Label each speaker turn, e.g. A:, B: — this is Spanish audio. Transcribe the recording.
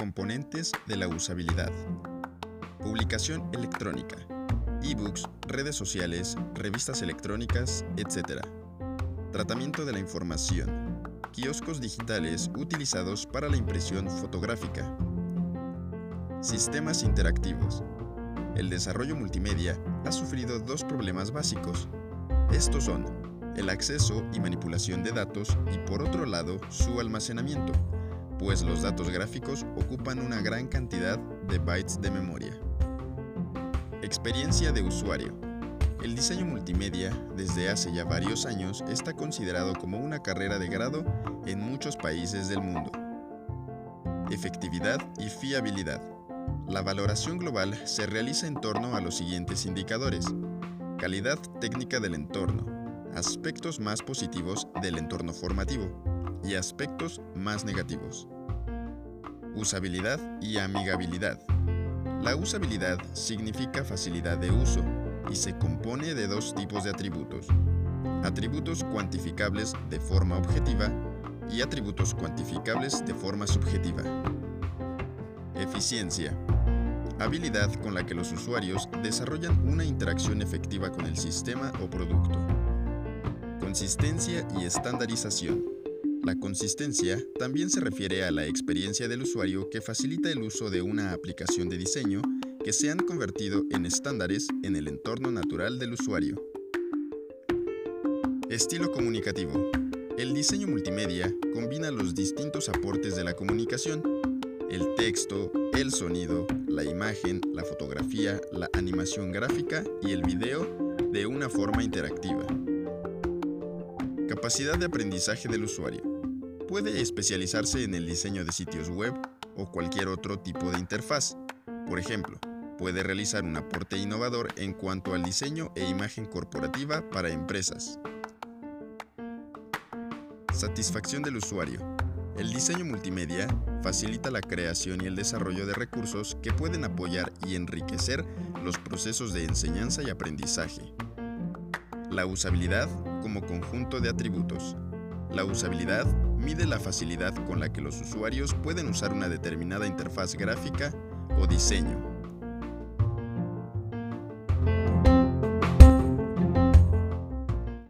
A: Componentes de la usabilidad. Publicación electrónica. ebooks, redes sociales, revistas electrónicas, etc. Tratamiento de la información. Kioscos digitales utilizados para la impresión fotográfica. Sistemas interactivos. El desarrollo multimedia ha sufrido dos problemas básicos. Estos son el acceso y manipulación de datos y por otro lado su almacenamiento, pues los datos gráficos ocupan una gran cantidad de bytes de memoria. Experiencia de usuario. El diseño multimedia desde hace ya varios años está considerado como una carrera de grado en muchos países del mundo. Efectividad y fiabilidad. La valoración global se realiza en torno a los siguientes indicadores. Calidad técnica del entorno, aspectos más positivos del entorno formativo y aspectos más negativos. Usabilidad y amigabilidad. La usabilidad significa facilidad de uso y se compone de dos tipos de atributos. Atributos cuantificables de forma objetiva y atributos cuantificables de forma subjetiva. Eficiencia. Habilidad con la que los usuarios desarrollan una interacción efectiva con el sistema o producto. Consistencia y estandarización. La consistencia también se refiere a la experiencia del usuario que facilita el uso de una aplicación de diseño que se han convertido en estándares en el entorno natural del usuario. Estilo comunicativo. El diseño multimedia combina los distintos aportes de la comunicación, el texto, el sonido, la imagen, la fotografía, la animación gráfica y el video de una forma interactiva. Capacidad de aprendizaje del usuario. Puede especializarse en el diseño de sitios web o cualquier otro tipo de interfaz. Por ejemplo, puede realizar un aporte innovador en cuanto al diseño e imagen corporativa para empresas. Satisfacción del usuario. El diseño multimedia facilita la creación y el desarrollo de recursos que pueden apoyar y enriquecer los procesos de enseñanza y aprendizaje. La usabilidad como conjunto de atributos. La usabilidad mide la facilidad con la que los usuarios pueden usar una determinada interfaz gráfica o diseño